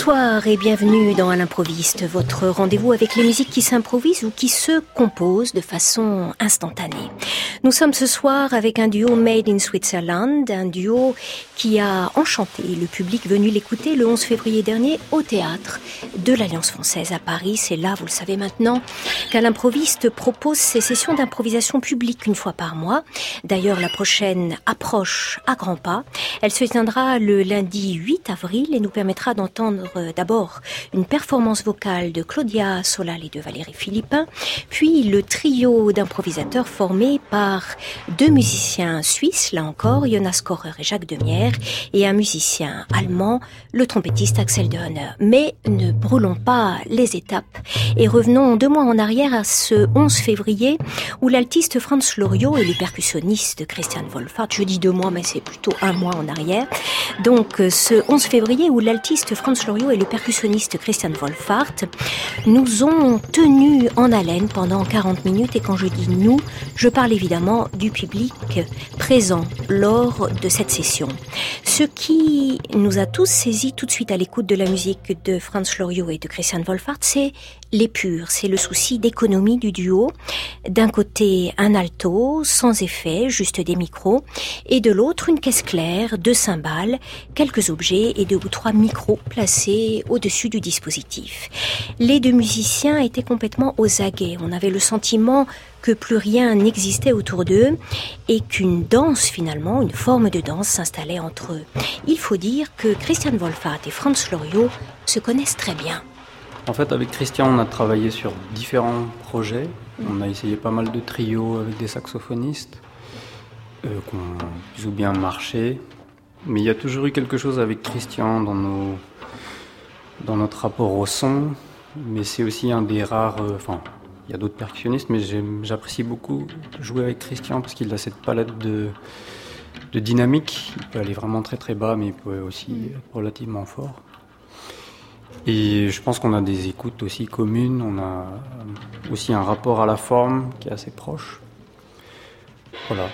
Bonsoir et bienvenue dans À l'improviste, votre rendez-vous avec les musiques qui s'improvisent ou qui se composent de façon instantanée. Nous sommes ce soir avec un duo Made in Switzerland, un duo qui a enchanté le public venu l'écouter le 11 février dernier au théâtre de l'Alliance française à Paris. C'est là, vous le savez maintenant, qu'à l'improviste propose ses sessions d'improvisation publique une fois par mois. D'ailleurs, la prochaine approche à grands pas. Elle se tiendra le lundi 8 avril et nous permettra d'entendre euh, d'abord une performance vocale de Claudia Solal et de Valérie Philippin, puis le trio d'improvisateurs formé par deux musiciens suisses, là encore, Jonas Korer et Jacques Demière, et un musicien allemand, le trompettiste Axel Dehonner. Mais ne brûlons pas les étapes et revenons deux mois en arrière à ce 11 février où l'altiste Franz Loriot et le percussionniste Christian Wolfart, je dis deux mois mais c'est plutôt un mois en arrière, donc euh, ce 11 février où l'altiste Franz Loriot et le percussionniste Christian Wolfart nous ont tenus en haleine pendant 40 minutes et quand je dis nous, je parle évidemment du public présent lors de cette session. Ce qui nous a tous saisis tout de suite à l'écoute de la musique de Franz Loriot et de Christian Wolfart, c'est l'épure, c'est le souci d'économie du duo. D'un côté, un alto, sans effet, juste des micros, et de l'autre, une caisse claire, deux cymbales, quelques objets et deux ou trois micros placés au-dessus du dispositif. Les deux musiciens étaient complètement aux aguets. On avait le sentiment que plus rien n'existait autour d'eux et qu'une danse finalement, une forme de danse s'installait entre eux. Il faut dire que Christian Wolfart et Franz Loriot se connaissent très bien. En fait, avec Christian, on a travaillé sur différents projets. On a essayé pas mal de trios avec des saxophonistes euh, qui ont plus ou bien marché. Mais il y a toujours eu quelque chose avec Christian dans, notre rapport au son. Mais c'est aussi un des rares. euh, Enfin, il y a d'autres percussionnistes, mais j'apprécie beaucoup jouer avec Christian parce qu'il a cette palette de, de dynamique. Il peut aller vraiment très très bas, mais il peut aussi être relativement fort. Et je pense qu'on a des écoutes aussi communes, on a aussi un rapport à la forme qui est assez proche. Voilà.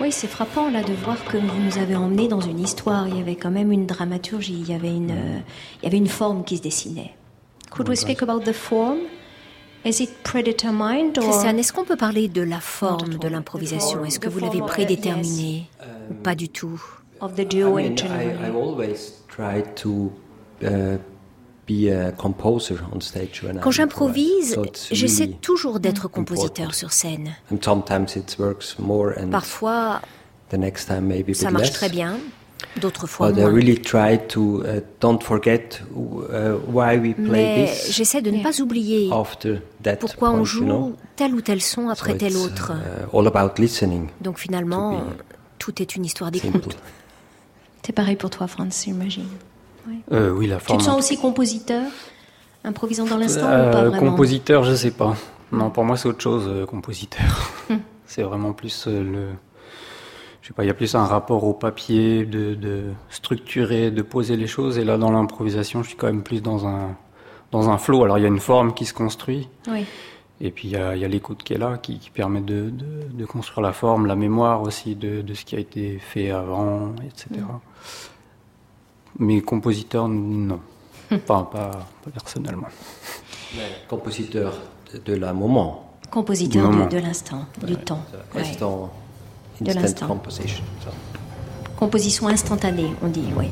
Oui, c'est frappant là de voir que vous nous avez emmenés dans une histoire. Il y avait quand même une dramaturgie, il y avait une, euh, il y avait une forme qui se dessinait. Could we speak about the form? Is it predetermined or... Christiane, est-ce qu'on peut parler de la forme de l'improvisation? Est-ce que vous l'avez prédéterminée ou pas du tout? Of the duo I in mean, I, general. Quand I j'improvise, j'essaie really toujours d'être compositeur sur scène. And sometimes it works more, and Parfois, ça marche très bien, d'autres fois But I moins. really try to uh, don't forget uh, why we play Mais this j'essaie de ne pas oublier pourquoi on joue tel ou tel son So après tel autre. uh, all about listening. Donc finalement, tout est une histoire d'écoute. C'est pareil pour toi, Franz, j'imagine. Euh, oui, la Tu forme. te sens aussi compositeur, improvisant dans l'instant Euh, ou pas vraiment compositeur, je sais pas. Non, pour moi, c'est autre chose, euh, compositeur. c'est vraiment plus euh, le. Je sais pas, il y a plus un rapport au papier, de, de structurer, de poser les choses. Et là, dans l'improvisation, je suis quand même plus dans un, dans un flow. Alors, il y a une forme qui se construit. Oui. Et puis il y a, l'écoute qui est là, qui, qui permet de, de, de construire la forme, la mémoire aussi de, de ce qui a été fait avant, etc. Mais compositeur, non. pas, pas, pas personnellement. Compositeur de, de la moment. Compositeur Du de, moment. de l'instant, du temps. Ouais. Instant, De instant l'instant. Composition instantanée, on dit, oui.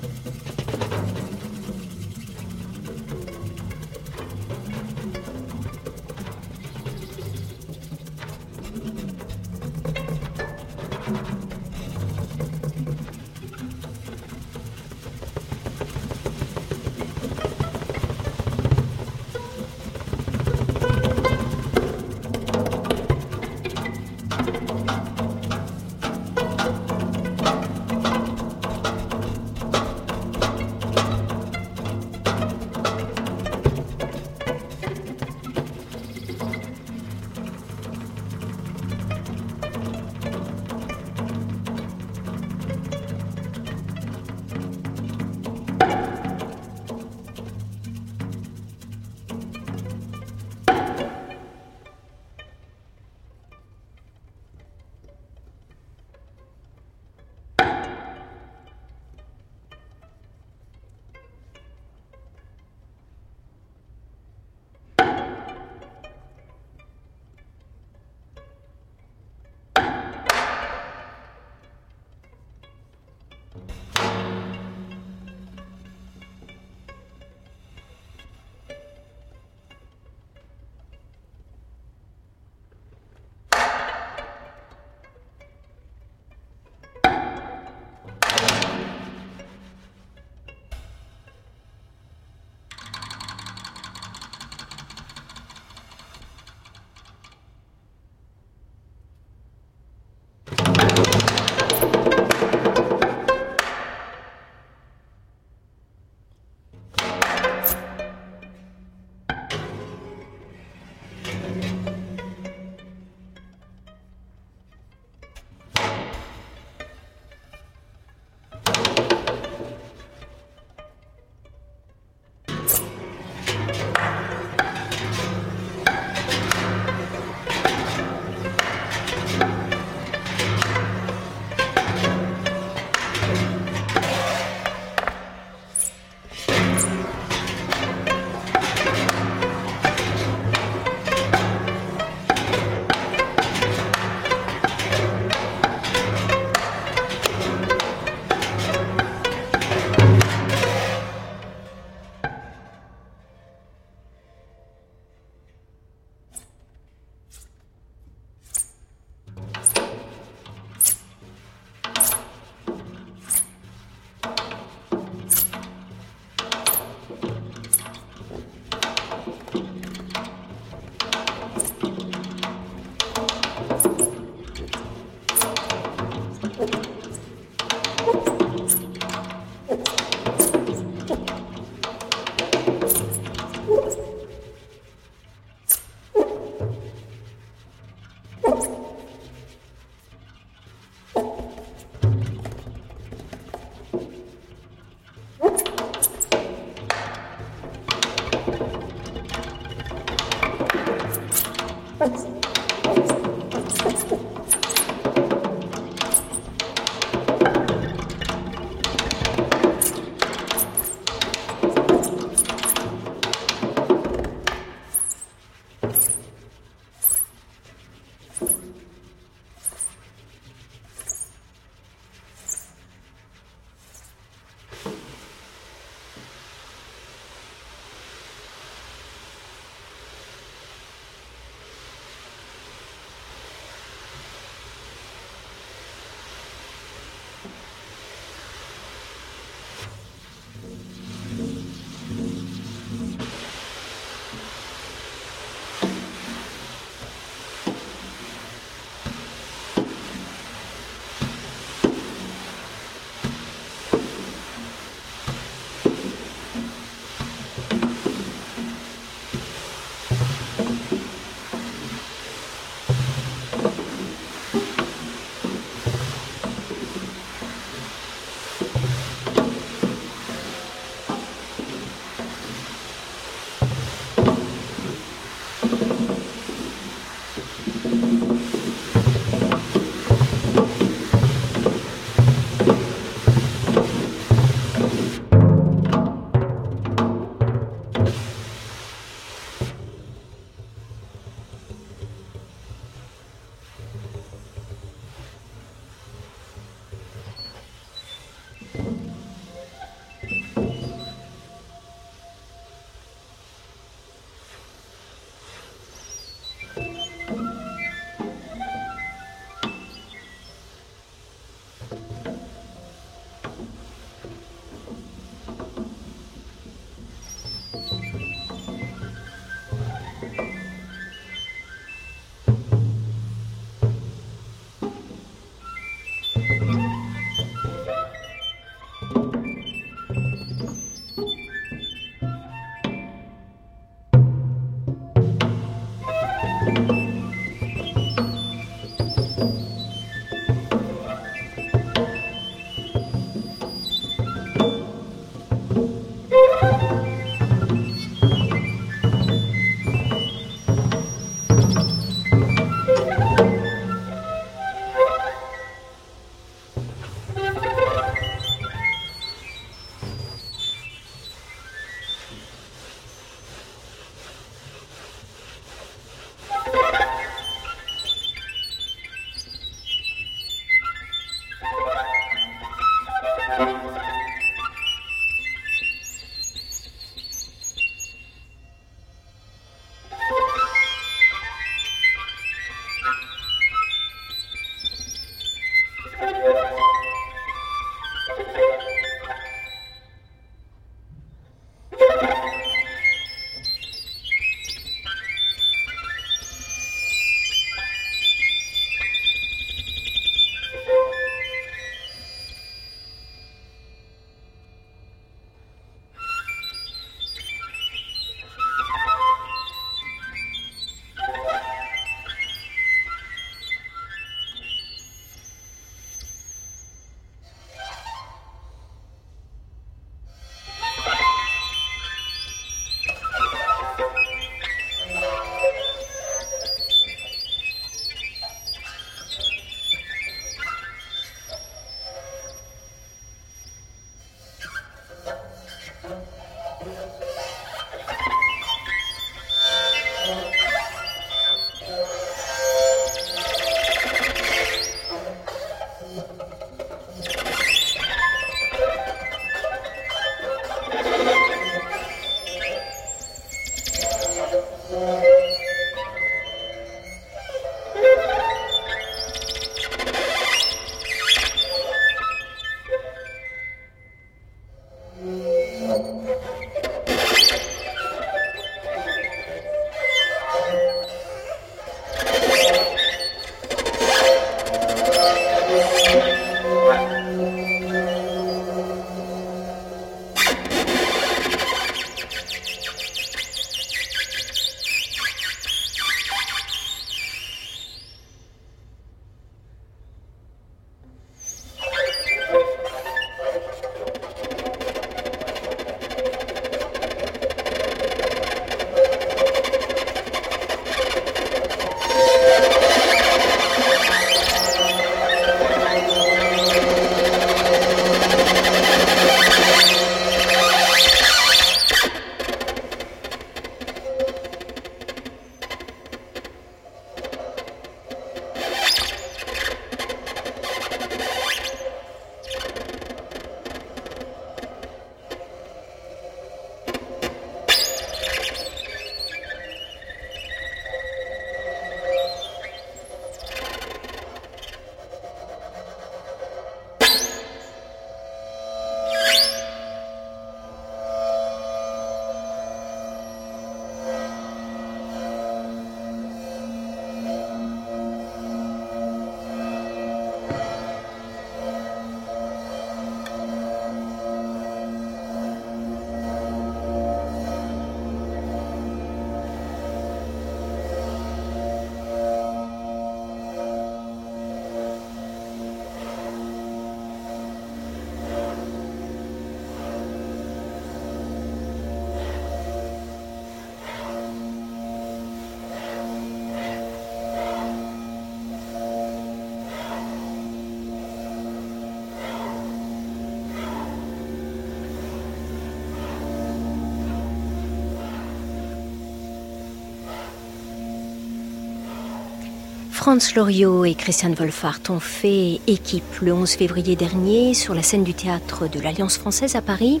Franz Loriot et Christian Wolfart ont fait équipe le 11 février dernier sur la scène du théâtre de l'Alliance française à Paris.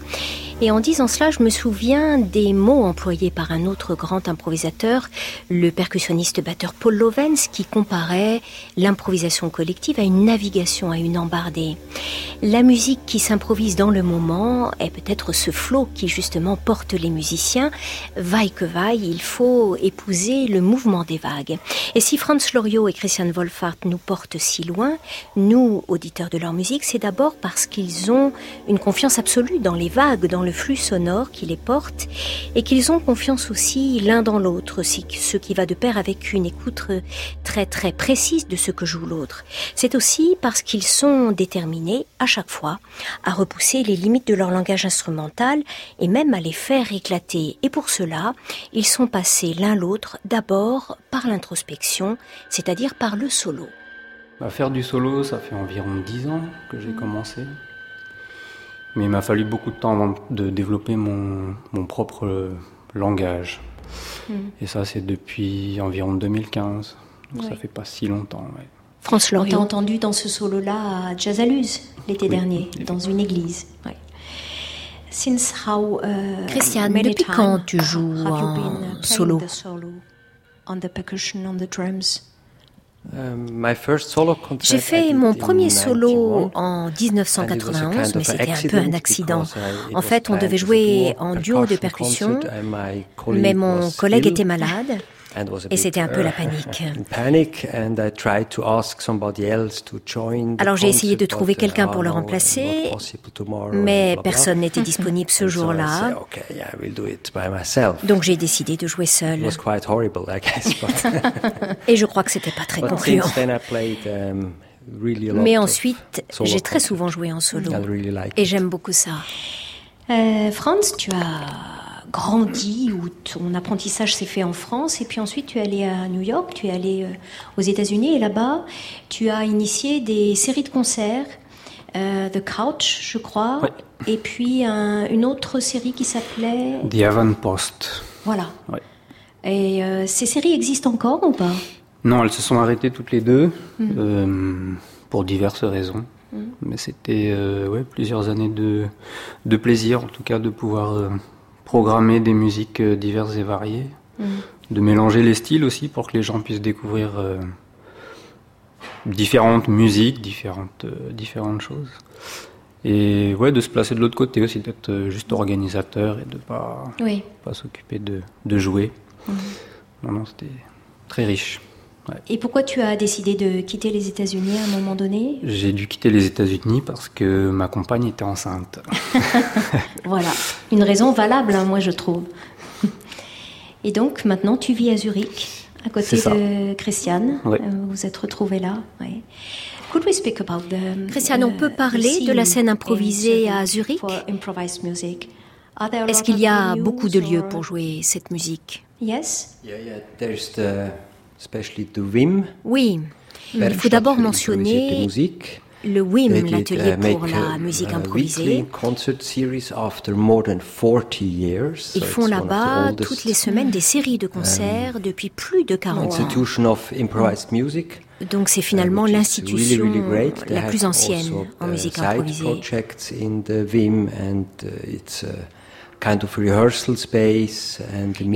Et en disant cela, je me souviens des mots employés par un autre grand improvisateur, le percussionniste batteur Paul Lovens, qui comparait l'improvisation collective à une navigation, à une embardée. La musique qui s'improvise dans le moment est peut-être ce flot qui justement porte les musiciens. Vaille que vaille, il faut épouser le mouvement des vagues. Et si Franz Loriot et Christian Wolfart nous portent si loin, nous, auditeurs de leur musique, c'est d'abord parce qu'ils ont une confiance absolue dans les vagues, dans le flux sonore qui les porte, et qu'ils ont confiance aussi l'un dans l'autre, ce qui va de pair avec une écoute très très précise de ce que joue l'autre. C'est aussi parce qu'ils sont déterminés à chaque fois à repousser les limites de leur langage instrumental et même à les faire éclater. Et pour cela, ils sont passés l'un l'autre d'abord par l'introspection, c'est-à-dire par le solo. Bah, faire du solo, ça fait environ dix ans que j'ai commencé. Mais il m'a fallu beaucoup de temps avant de développer mon, mon propre langage. Hmm. Et ça, c'est depuis environ 2015. Donc ça fait pas si longtemps. Ouais. France On t'a entendu dans ce solo-là à Jazzaluz l'été dernier, dans une église. Ouais. Since how, uh, Christiane, depuis quand tu joues en solo? On the percussion, on the drums? Um, J'ai fait mon premier solo en 1991, mais c'était un peu un accident. En fait, on devait jouer en duo de percussion, mais mon collègue était malade. Et c'était un peu la panique. Alors j'ai essayé de trouver quelqu'un pour le remplacer, mais personne n'était disponible ce jour-là. Donc j'ai décidé de jouer seul. Et je crois que c'était pas très concluant. Mais ensuite, j'ai très souvent joué en solo. Et j'aime beaucoup ça. Euh, Franz, tu as grandi, où ton apprentissage s'est fait en France, et puis ensuite tu es allé à New York, tu es allé euh, aux États-Unis, et là-bas, tu as initié des séries de concerts, euh, The Couch, je crois, et puis une autre série qui s'appelait... The Avant Post. Voilà. Et euh, ces séries existent encore ou pas? Non, elles se sont arrêtées toutes les deux, mm. pour diverses raisons. Mm. Mais c'était ouais, plusieurs années de, de plaisir, en tout cas, de pouvoir programmer des musiques euh, diverses et variées, mm. de mélanger les styles aussi pour que les gens puissent découvrir euh, différentes musiques, différentes, euh, différentes choses. Et ouais, de se placer de l'autre côté aussi, d'être juste organisateur et de pas, pas s'occuper de, de, jouer. Mm. Non, non, c'était très riche. Et pourquoi tu as décidé de quitter les États-Unis à un moment donné? J'ai dû quitter les États-Unis parce que ma compagne était enceinte. voilà, une raison valable, hein, moi je trouve. Et donc maintenant tu vis à Zurich, à côté de Christiane. Euh, vous êtes retrouvés là. Could we speak about the, Christiane, on peut uh, parler de la scène improvisée à Zurich Est-ce qu'il y a beaucoup de lieux pour jouer cette musique? Yes. Yeah, yeah. Oui, il faut d'abord mentionner le WIM, l'atelier pour la musique improvisée. Ils font là-bas toutes les semaines des séries de concerts depuis plus de 40 ans. Donc c'est finalement l'institution la plus ancienne en musique improvisée.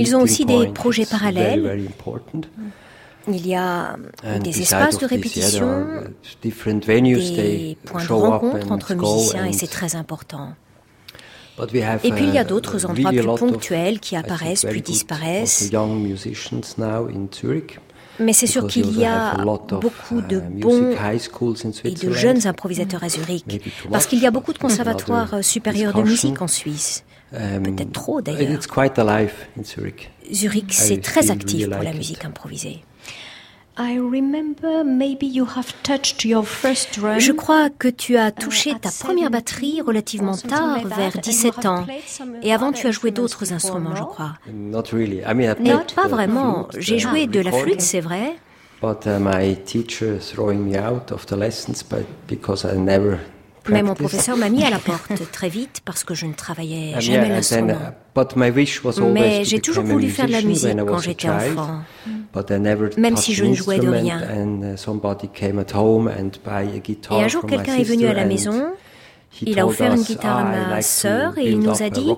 Ils ont aussi des projets parallèles il y a des espaces de répétition, des points de rencontre entre musiciens et c'est très important. Et puis il y a d'autres endroits plus ponctuels qui apparaissent puis disparaissent. Mais c'est sûr qu'il y a beaucoup de uh, bons et de jeunes improvisateurs à Zurich, parce qu'il y a beaucoup de conservatoires uh, supérieurs de musique en Suisse. Um, Peut-être trop d'ailleurs. Zurich, c'est très actif pour la musique improvisée. Je crois que tu as uh, touché ta première batterie relativement tard, vers 17 ans. Et avant, tu as joué d'autres instruments, je crois. Non, pas vraiment. J'ai joué de la flûte, c'est vrai. Mais mon professeur m'a mis à la porte très vite parce que je ne travaillais jamais yeah, l'instrument. Mais j'ai toujours voulu faire de la musique quand j'étais enfant. But I never Même si je ne jouais de rien. And uh, somebody came at home and buy a guitar Et un jour, quelqu'un est venu à la and maison. Il a offert une guitare à "Ah, I'd ma sœur et il nous a a dit,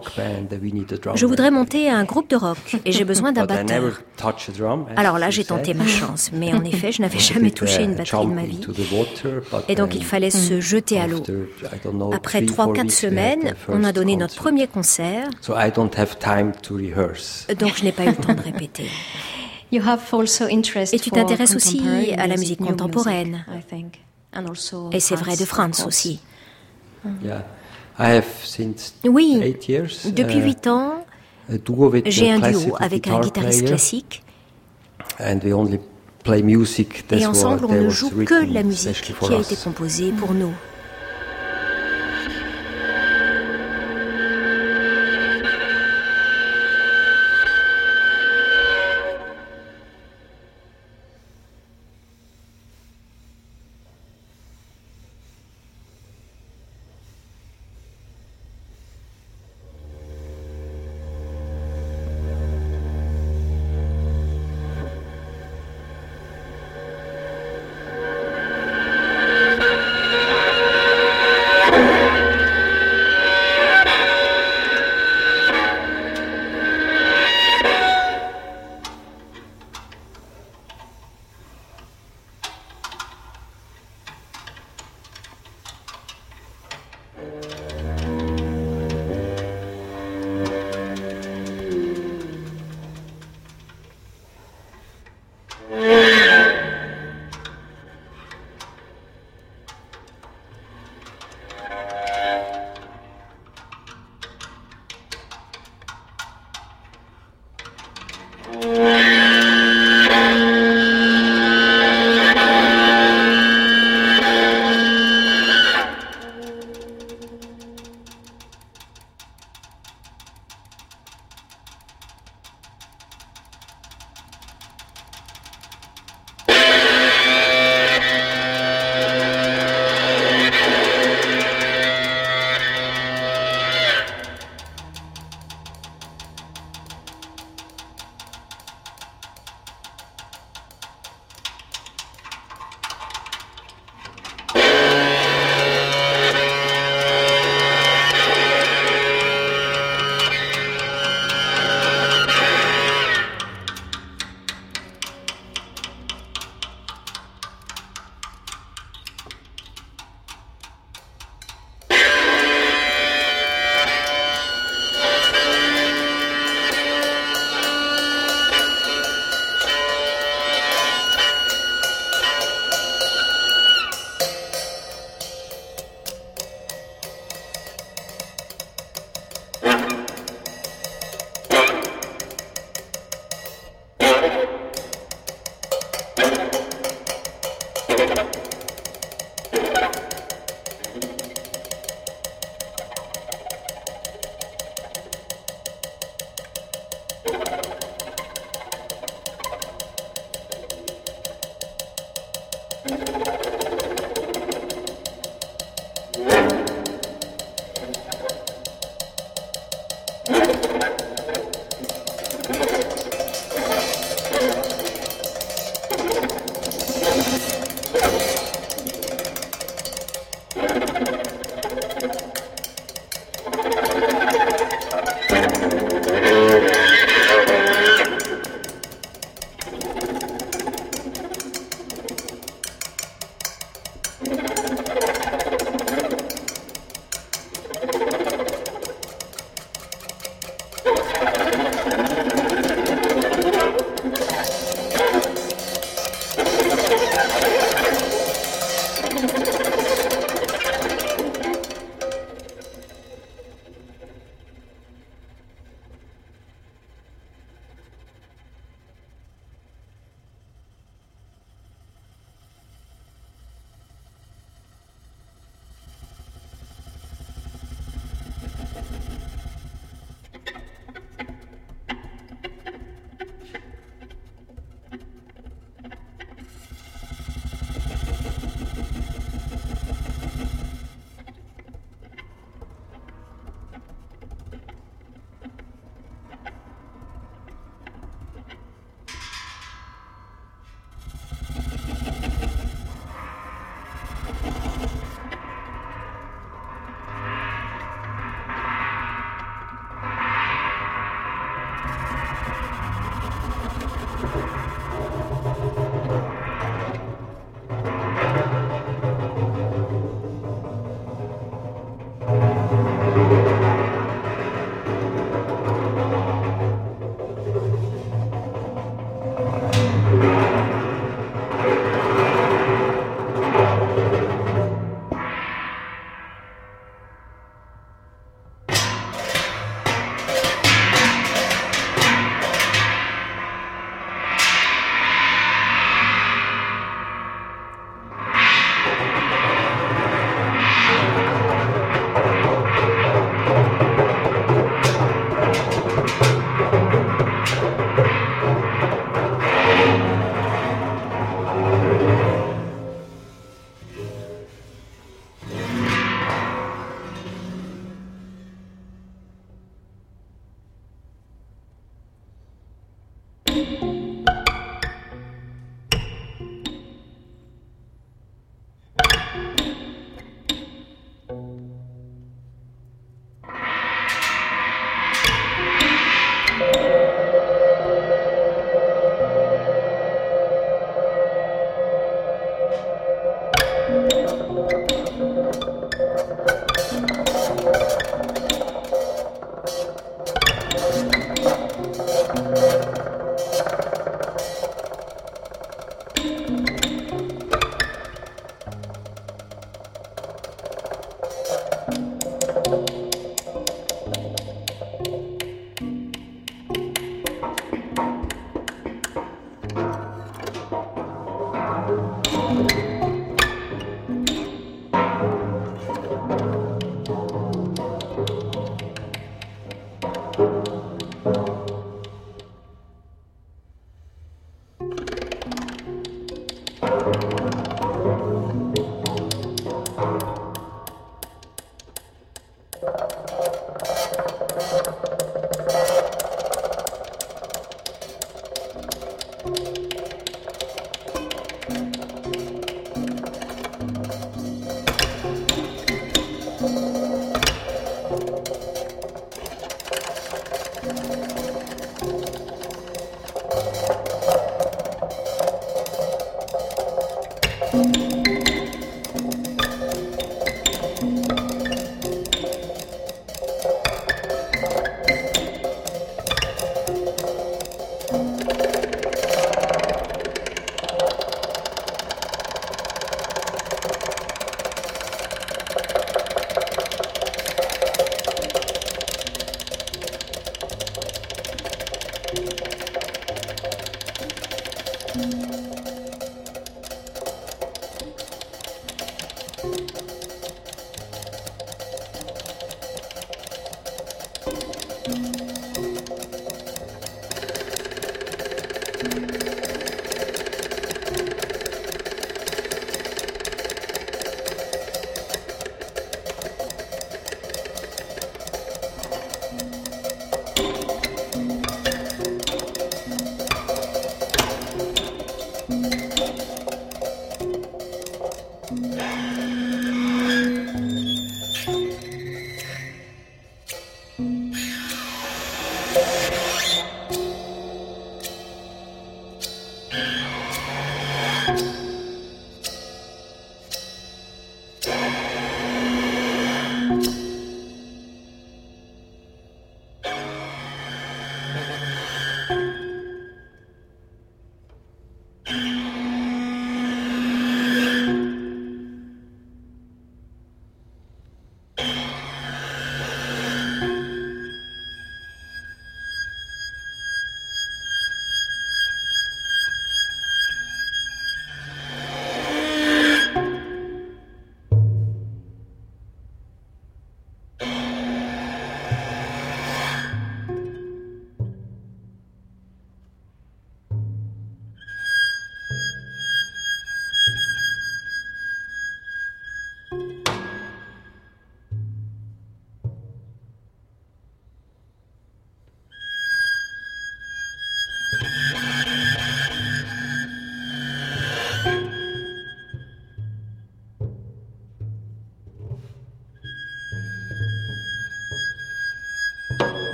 Je voudrais band." monter un groupe de rock et j'ai besoin d'un But I never batteur. touched a drum, as Alors là, j'ai tenté ma chance, mais en effet, je n'avais jamais did, touché uh, une batterie de jump ma vie. into the water, but Et donc, il fallait se jeter à l'eau. Après three, four 3-4 weeks, we had semaines, on a first donné notre concert. premier concert, So I don't have time to rehearse. donc je n'ai pas eu le temps de répéter. You have also interest Et tu t'intéresses aussi contemporary à la music, musique contemporaine. Et c'est vrai de France, aussi. Yeah, I have since Oui, eight years. depuis uh, 8 ans, with j'ai un duo avec un guitar guitariste classique. And we only play music. That et ensemble on ne joue que la musique qui a été composée pour nous.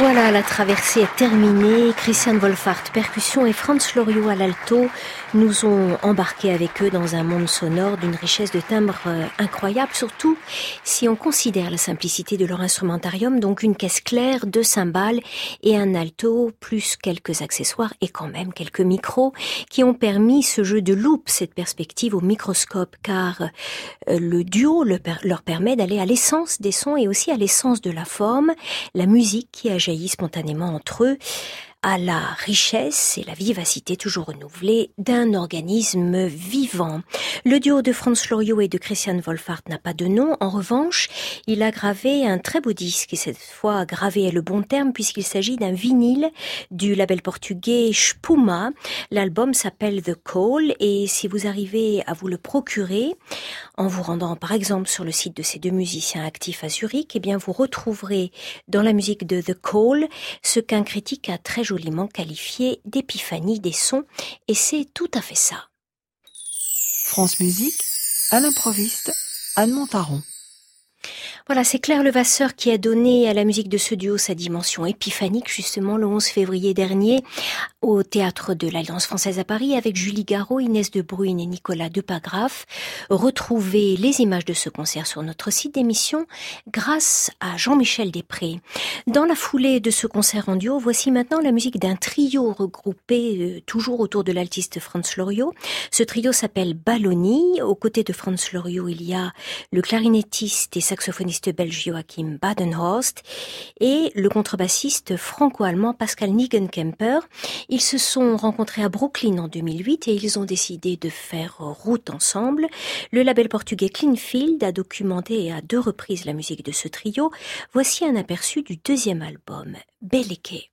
Voilà, la traversée est terminée. Christian Wolfart, percussion et Franz Loriot à l'alto nous ont embarqués avec eux dans un monde sonore d'une richesse de timbres euh, incroyable, surtout si on considère la simplicité de leur instrumentarium, donc une caisse claire, deux cymbales et un alto, plus quelques accessoires et quand même quelques micros qui ont permis ce jeu de loupe, cette perspective au microscope, car euh, le duo leur permet d'aller à l'essence des sons et aussi à l'essence de la forme, la musique qui a jailli spontanément entre eux à la richesse et la vivacité toujours renouvelée d'un organisme vivant. Le duo de Franz Loriot et de Christian Wolfart n'a pas de nom. En revanche, il a gravé un très beau disque et cette fois gravé est le bon terme puisqu'il s'agit d'un vinyle du label portugais Spuma. L'album s'appelle The Call et si vous arrivez à vous le procurer en vous rendant par exemple sur le site de ces deux musiciens actifs à Zurich, eh bien vous retrouverez dans la musique de The Call ce qu'un critique a très joliment qualifié d'épiphanie des sons, et c'est tout à fait ça. France Musique, à l'improviste, Anne Montaron. Voilà, c'est Claire Levasseur qui a donné à la musique de ce duo sa dimension épiphanique justement le 11 février dernier au théâtre de l'Alliance française à Paris avec Julie Garot, Inès de Bruyne et Nicolas Depagraf. Retrouvez les images de ce concert sur notre site d'émission grâce à Jean-Michel Després. Dans la foulée de ce concert en duo, voici maintenant la musique d'un trio regroupé euh, toujours autour de l'altiste Franz Loriot. Ce trio s'appelle Balloni. Aux côtés de Franz Loriot, il y a le clarinettiste et saxophoniste belge Joachim Badenhorst et le contrebassiste franco-allemand Pascal Nigenkemper. Ils se sont rencontrés à Brooklyn en 2008 et ils ont décidé de faire route ensemble. Le label portugais Cleanfield a documenté à deux reprises la musique de ce trio. Voici un aperçu du deuxième album, Beleke.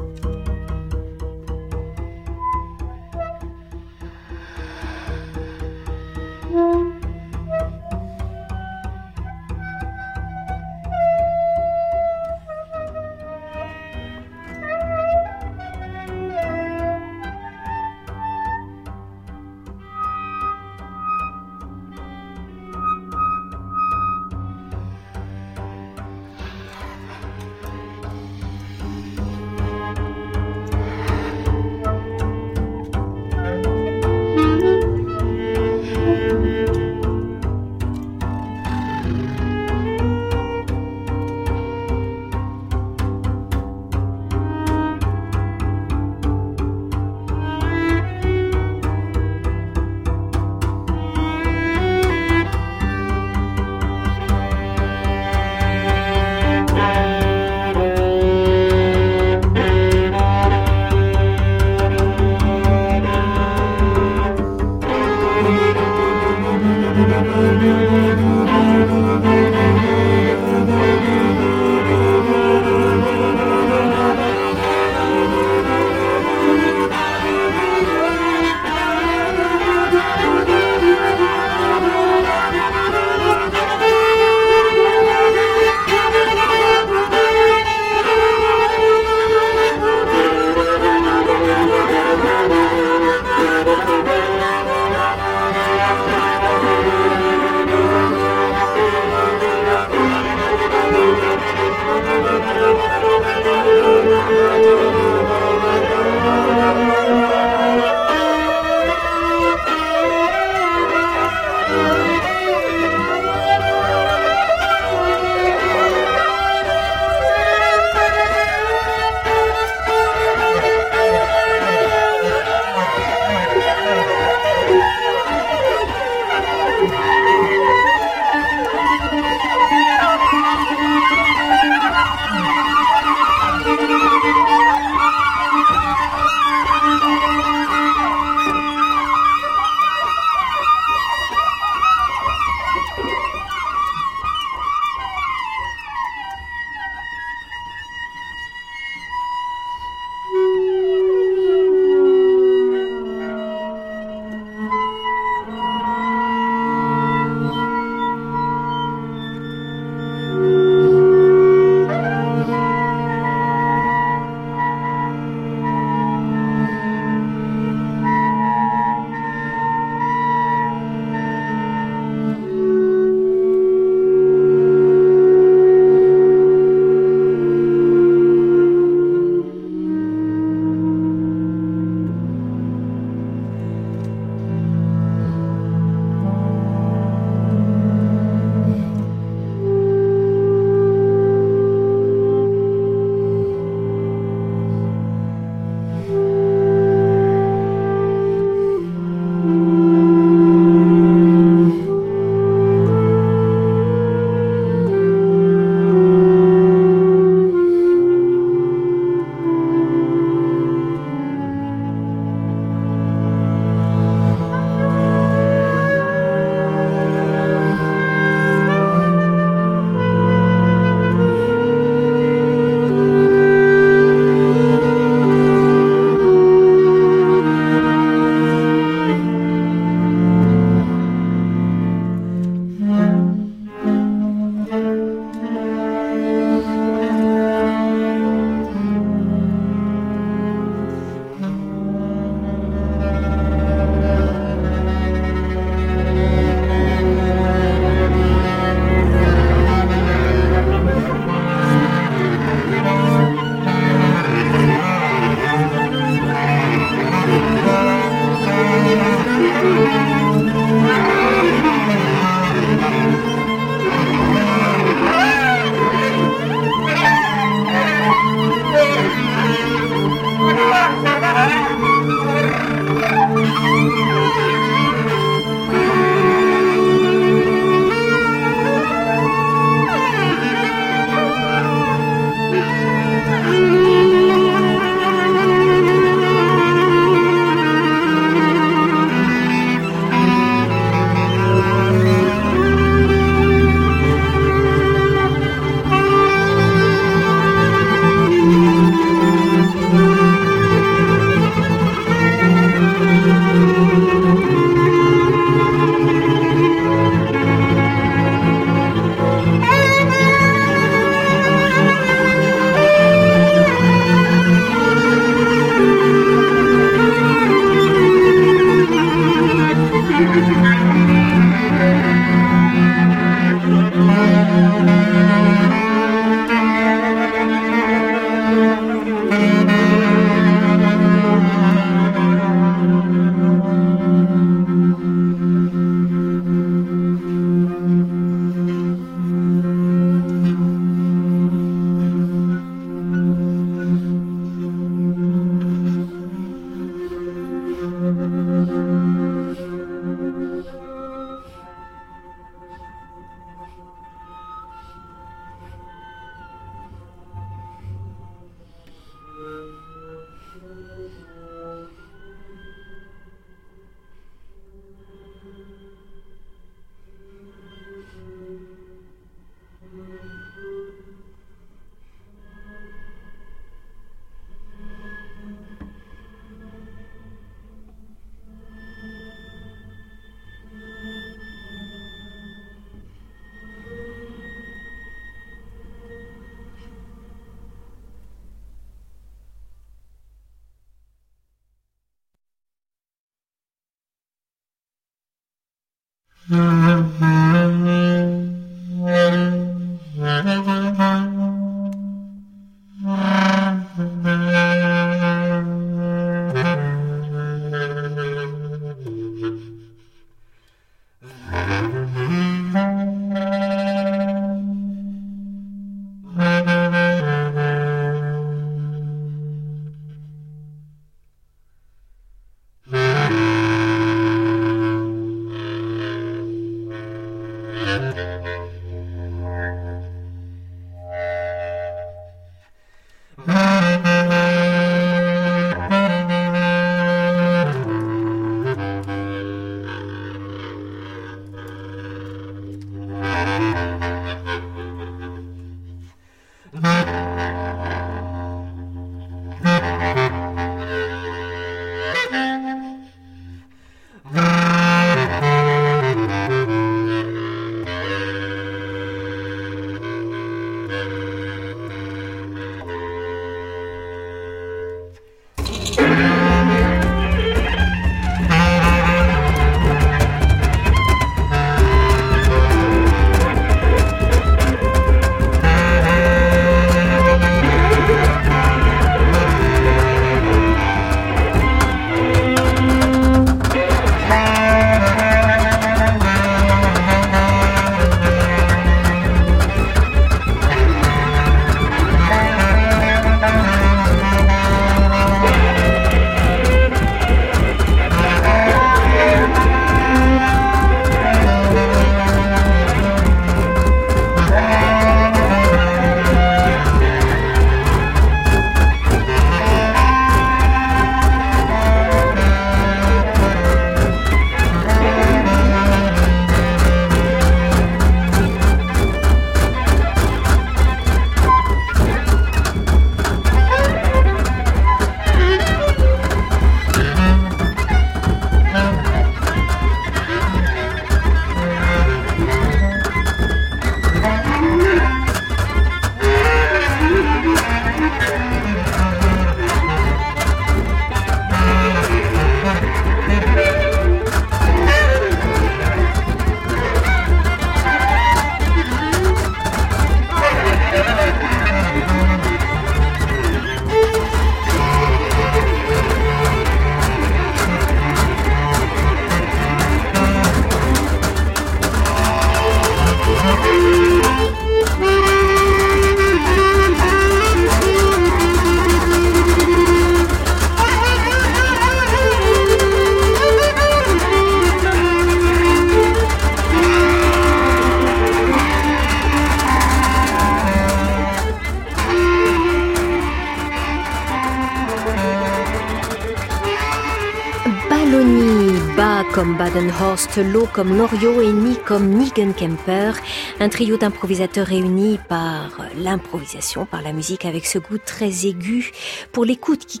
Low comme Loriot et ni comme Nigenkemper, un trio d'improvisateurs réunis par l'improvisation, par la musique avec ce goût très aigu pour l'écoute qui,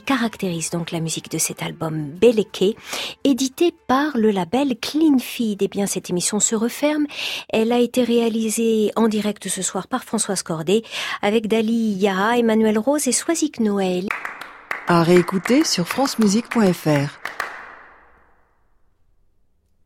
caractérise donc la musique de cet album Beleke, édité par le label Clean Feed. Et eh bien cette émission se referme. Elle a été réalisée en direct ce soir par Françoise Cordet avec Dali Yaha, Emmanuel Rose et Swazik Noël. À réécouter sur francemusique.fr.